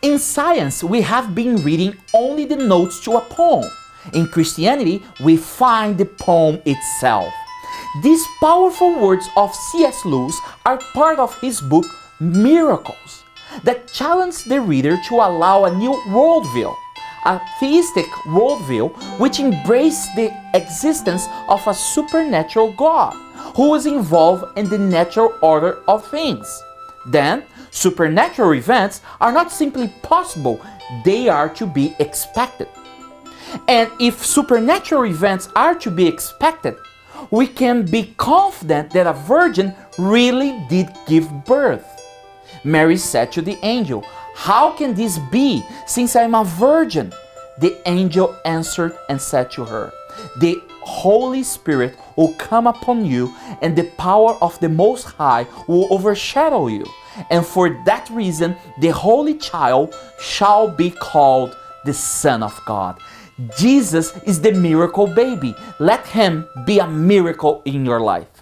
In science, we have been reading only the notes to a poem. In Christianity, we find the poem itself. These powerful words of C.S. Lewis are part of his book Miracles that challenge the reader to allow a new worldview, a theistic worldview which embraces the existence of a supernatural God who is involved in the natural order of things. Then, supernatural events are not simply possible, they are to be expected. And if supernatural events are to be expected, we can be confident that a virgin really did give birth. Mary said to the angel, How can this be, since I am a virgin? The angel answered and said to her, The Holy Spirit will come upon you, and the power of the Most High will overshadow you. And for that reason, the Holy Child shall be called the Son of God. Jesus is the miracle baby. Let him be a miracle in your life.